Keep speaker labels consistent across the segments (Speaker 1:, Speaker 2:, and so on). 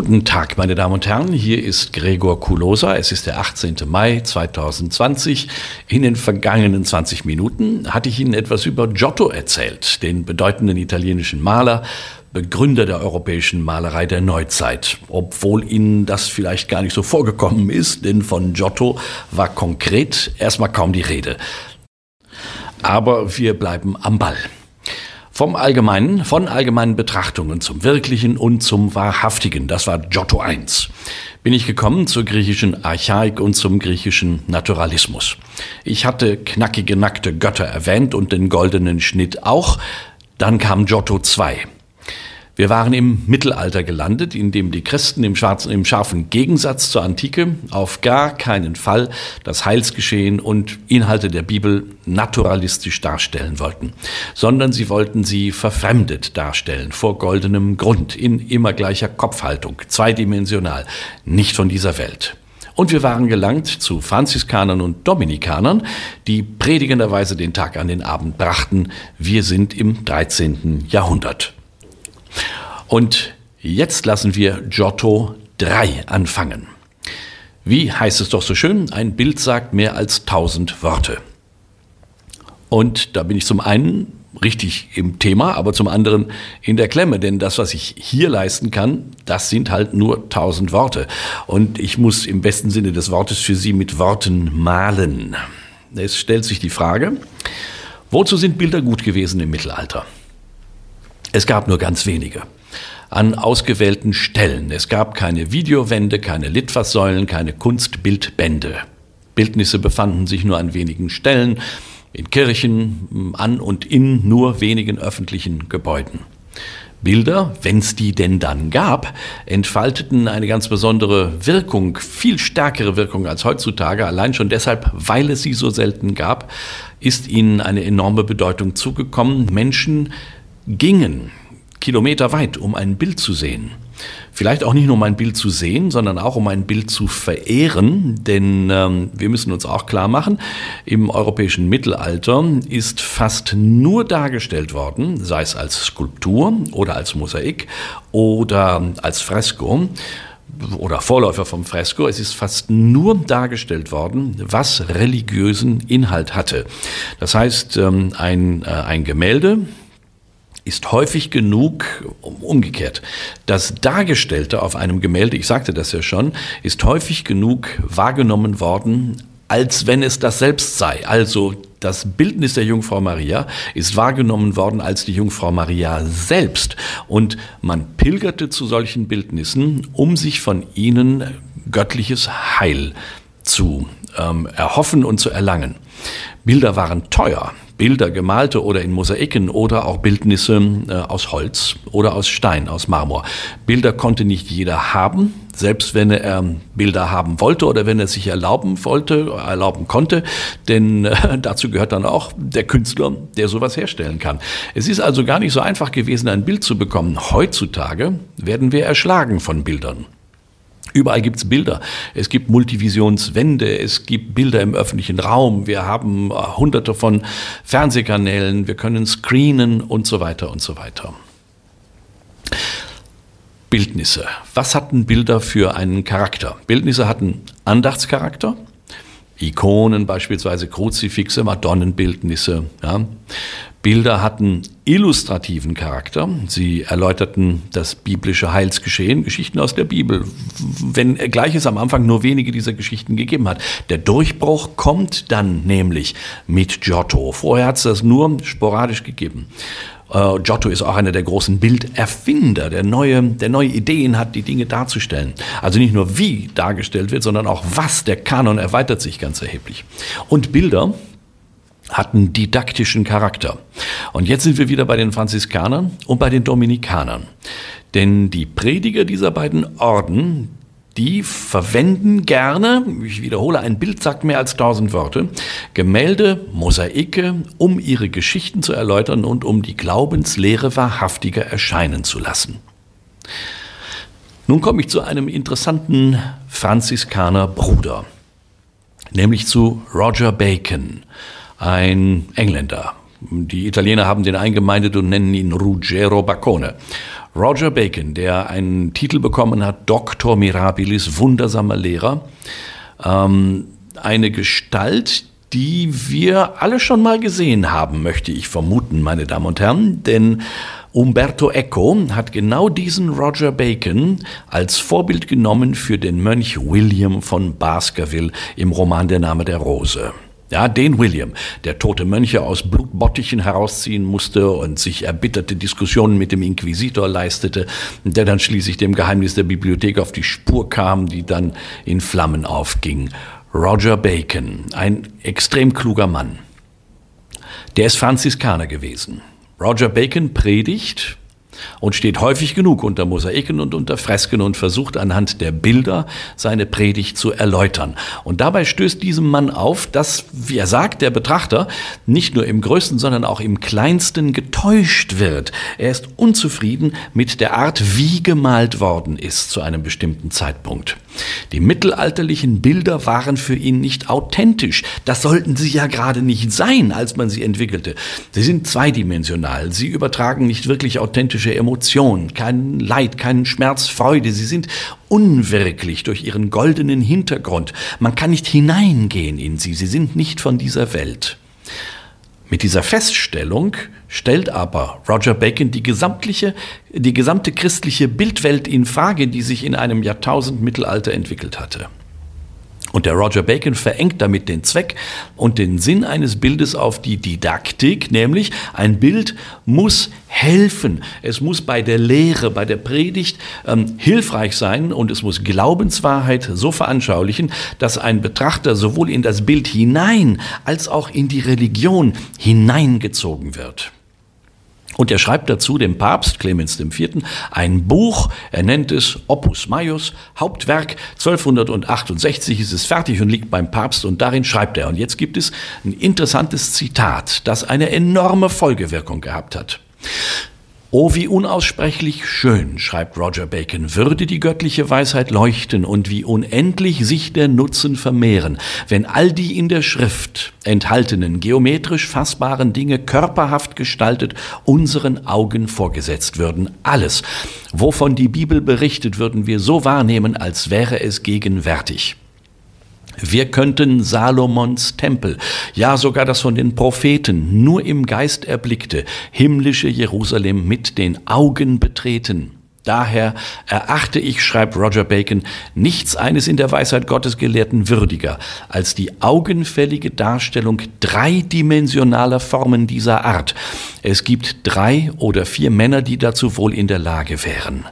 Speaker 1: Guten Tag, meine Damen und Herren. Hier ist Gregor Kulosa. Es ist der 18. Mai 2020. In den vergangenen 20 Minuten hatte ich Ihnen etwas über Giotto erzählt, den bedeutenden italienischen Maler, Begründer der europäischen Malerei der Neuzeit. Obwohl Ihnen das vielleicht gar nicht so vorgekommen ist, denn von Giotto war konkret erstmal kaum die Rede. Aber wir bleiben am Ball. Vom Allgemeinen, von allgemeinen Betrachtungen zum Wirklichen und zum Wahrhaftigen. Das war Giotto I. Bin ich gekommen zur griechischen Archaik und zum griechischen Naturalismus. Ich hatte knackige, nackte Götter erwähnt und den goldenen Schnitt auch. Dann kam Giotto II. Wir waren im Mittelalter gelandet, in dem die Christen im, schwarzen, im scharfen Gegensatz zur Antike auf gar keinen Fall das Heilsgeschehen und Inhalte der Bibel naturalistisch darstellen wollten, sondern sie wollten sie verfremdet darstellen, vor goldenem Grund, in immer gleicher Kopfhaltung, zweidimensional, nicht von dieser Welt. Und wir waren gelangt zu Franziskanern und Dominikanern, die predigenderweise den Tag an den Abend brachten. Wir sind im 13. Jahrhundert. Und jetzt lassen wir Giotto 3 anfangen. Wie heißt es doch so schön, ein Bild sagt mehr als tausend Worte. Und da bin ich zum einen richtig im Thema, aber zum anderen in der Klemme, denn das, was ich hier leisten kann, das sind halt nur tausend Worte. Und ich muss im besten Sinne des Wortes für Sie mit Worten malen. Es stellt sich die Frage, wozu sind Bilder gut gewesen im Mittelalter? Es gab nur ganz wenige an ausgewählten Stellen. Es gab keine Videowände, keine Litfaßsäulen, keine Kunstbildbände. Bildnisse befanden sich nur an wenigen Stellen, in Kirchen, an und in nur wenigen öffentlichen Gebäuden. Bilder, wenn es die denn dann gab, entfalteten eine ganz besondere Wirkung, viel stärkere Wirkung als heutzutage. Allein schon deshalb, weil es sie so selten gab, ist ihnen eine enorme Bedeutung zugekommen. Menschen gingen Kilometer weit, um ein Bild zu sehen. Vielleicht auch nicht nur um ein Bild zu sehen, sondern auch um ein Bild zu verehren, denn ähm, wir müssen uns auch klar machen, im europäischen Mittelalter ist fast nur dargestellt worden, sei es als Skulptur oder als Mosaik oder als Fresko, oder Vorläufer vom Fresko, es ist fast nur dargestellt worden, was religiösen Inhalt hatte. Das heißt, ähm, ein, äh, ein Gemälde, ist häufig genug umgekehrt. Das Dargestellte auf einem Gemälde, ich sagte das ja schon, ist häufig genug wahrgenommen worden, als wenn es das selbst sei. Also das Bildnis der Jungfrau Maria ist wahrgenommen worden als die Jungfrau Maria selbst. Und man pilgerte zu solchen Bildnissen, um sich von ihnen göttliches Heil zu ähm, erhoffen und zu erlangen. Bilder waren teuer. Bilder, gemalte oder in Mosaiken oder auch Bildnisse äh, aus Holz oder aus Stein, aus Marmor. Bilder konnte nicht jeder haben, selbst wenn er Bilder haben wollte oder wenn er sich erlauben wollte, erlauben konnte, denn äh, dazu gehört dann auch der Künstler, der sowas herstellen kann. Es ist also gar nicht so einfach gewesen, ein Bild zu bekommen. Heutzutage werden wir erschlagen von Bildern. Überall gibt's Bilder. Es gibt Multivisionswände, es gibt Bilder im öffentlichen Raum, wir haben äh, hunderte von Fernsehkanälen, wir können screenen und so weiter und so weiter. Bildnisse. Was hatten Bilder für einen Charakter? Bildnisse hatten Andachtscharakter, Ikonen beispielsweise, Kruzifixe, Madonnenbildnisse. Ja. Bilder hatten illustrativen Charakter. Sie erläuterten das biblische Heilsgeschehen, Geschichten aus der Bibel, wenn gleich es am Anfang nur wenige dieser Geschichten gegeben hat. Der Durchbruch kommt dann nämlich mit Giotto. Vorher hat es das nur sporadisch gegeben. Uh, Giotto ist auch einer der großen Bilderfinder, der neue, der neue Ideen hat, die Dinge darzustellen. Also nicht nur wie dargestellt wird, sondern auch was. Der Kanon erweitert sich ganz erheblich. Und Bilder hatten didaktischen Charakter. Und jetzt sind wir wieder bei den Franziskanern und bei den Dominikanern. Denn die Prediger dieser beiden Orden, die verwenden gerne, ich wiederhole, ein Bild sagt mehr als tausend Worte, Gemälde, Mosaike, um ihre Geschichten zu erläutern und um die Glaubenslehre wahrhaftiger erscheinen zu lassen. Nun komme ich zu einem interessanten Franziskaner Bruder, nämlich zu Roger Bacon ein Engländer. Die Italiener haben den eingemeindet und nennen ihn Ruggero Baccone. Roger Bacon, der einen Titel bekommen hat, Doctor Mirabilis, wundersamer Lehrer, ähm, eine Gestalt, die wir alle schon mal gesehen haben, möchte ich vermuten, meine Damen und Herren, denn Umberto Eco hat genau diesen Roger Bacon als Vorbild genommen für den Mönch William von Baskerville im Roman Der Name der Rose. Ja, den William, der tote Mönche aus Blutbottichen herausziehen musste und sich erbitterte Diskussionen mit dem Inquisitor leistete, der dann schließlich dem Geheimnis der Bibliothek auf die Spur kam, die dann in Flammen aufging. Roger Bacon, ein extrem kluger Mann. Der ist Franziskaner gewesen. Roger Bacon predigt und steht häufig genug unter Mosaiken und unter Fresken und versucht anhand der Bilder seine Predigt zu erläutern. Und dabei stößt diesem Mann auf, dass, wie er sagt, der Betrachter nicht nur im größten, sondern auch im kleinsten getäuscht wird. Er ist unzufrieden mit der Art, wie gemalt worden ist zu einem bestimmten Zeitpunkt. Die mittelalterlichen Bilder waren für ihn nicht authentisch. Das sollten sie ja gerade nicht sein, als man sie entwickelte. Sie sind zweidimensional. Sie übertragen nicht wirklich authentische Emotionen, keinen Leid, keinen Schmerz, Freude. Sie sind unwirklich durch ihren goldenen Hintergrund. Man kann nicht hineingehen in sie. Sie sind nicht von dieser Welt. Mit dieser Feststellung stellt aber Roger Bacon die gesamtliche, die gesamte christliche Bildwelt in Frage, die sich in einem Jahrtausend Mittelalter entwickelt hatte. Und der Roger Bacon verengt damit den Zweck und den Sinn eines Bildes auf die Didaktik, nämlich ein Bild muss helfen. Es muss bei der Lehre, bei der Predigt ähm, hilfreich sein und es muss Glaubenswahrheit so veranschaulichen, dass ein Betrachter sowohl in das Bild hinein als auch in die Religion hineingezogen wird. Und er schreibt dazu dem Papst Clemens IV. ein Buch, er nennt es Opus Maius, Hauptwerk, 1268 ist es fertig und liegt beim Papst und darin schreibt er. Und jetzt gibt es ein interessantes Zitat, das eine enorme Folgewirkung gehabt hat. Oh, wie unaussprechlich schön, schreibt Roger Bacon, würde die göttliche Weisheit leuchten und wie unendlich sich der Nutzen vermehren, wenn all die in der Schrift enthaltenen geometrisch fassbaren Dinge körperhaft gestaltet unseren Augen vorgesetzt würden. Alles, wovon die Bibel berichtet, würden wir so wahrnehmen, als wäre es gegenwärtig. Wir könnten Salomons Tempel, ja sogar das von den Propheten nur im Geist erblickte, himmlische Jerusalem mit den Augen betreten. Daher erachte ich, schreibt Roger Bacon, nichts eines in der Weisheit Gottes Gelehrten würdiger als die augenfällige Darstellung dreidimensionaler Formen dieser Art. Es gibt drei oder vier Männer, die dazu wohl in der Lage wären.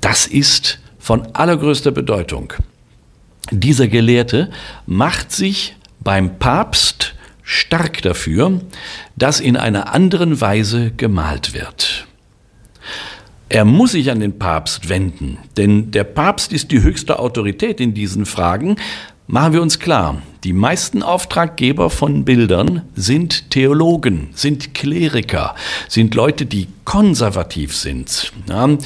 Speaker 1: Das ist von allergrößter Bedeutung. Dieser Gelehrte macht sich beim Papst stark dafür, dass in einer anderen Weise gemalt wird. Er muss sich an den Papst wenden, denn der Papst ist die höchste Autorität in diesen Fragen. Machen wir uns klar, die meisten Auftraggeber von Bildern sind Theologen, sind Kleriker, sind Leute, die konservativ sind. Ja,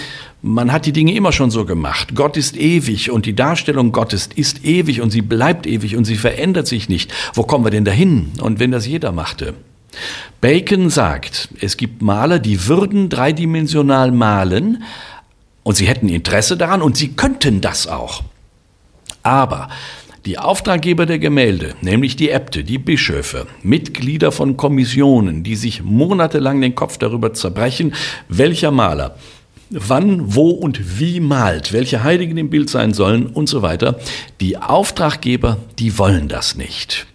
Speaker 1: man hat die Dinge immer schon so gemacht. Gott ist ewig und die Darstellung Gottes ist ewig und sie bleibt ewig und sie verändert sich nicht. Wo kommen wir denn dahin? Und wenn das jeder machte? Bacon sagt, es gibt Maler, die würden dreidimensional malen und sie hätten Interesse daran und sie könnten das auch. Aber die Auftraggeber der Gemälde, nämlich die Äbte, die Bischöfe, Mitglieder von Kommissionen, die sich monatelang den Kopf darüber zerbrechen, welcher Maler wann, wo und wie malt, welche Heiligen im Bild sein sollen und so weiter. Die Auftraggeber, die wollen das nicht.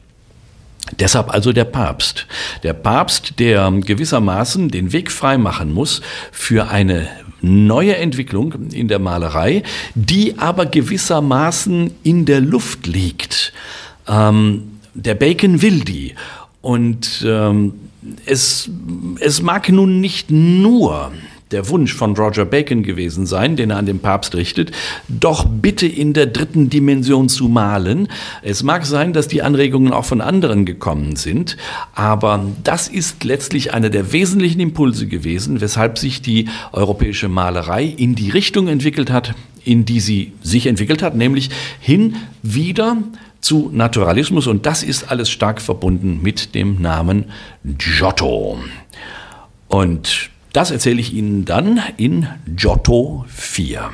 Speaker 1: Deshalb also der Papst. Der Papst, der gewissermaßen den Weg frei machen muss für eine neue Entwicklung in der Malerei, die aber gewissermaßen in der Luft liegt. Ähm, der Bacon will die. Und ähm, es, es mag nun nicht nur der Wunsch von Roger Bacon gewesen sein, den er an den Papst richtet, doch bitte in der dritten Dimension zu malen. Es mag sein, dass die Anregungen auch von anderen gekommen sind, aber das ist letztlich einer der wesentlichen Impulse gewesen, weshalb sich die europäische Malerei in die Richtung entwickelt hat, in die sie sich entwickelt hat, nämlich hin wieder zu Naturalismus und das ist alles stark verbunden mit dem Namen Giotto. Und Das erzähle ich Ihnen dann in Giotto 4.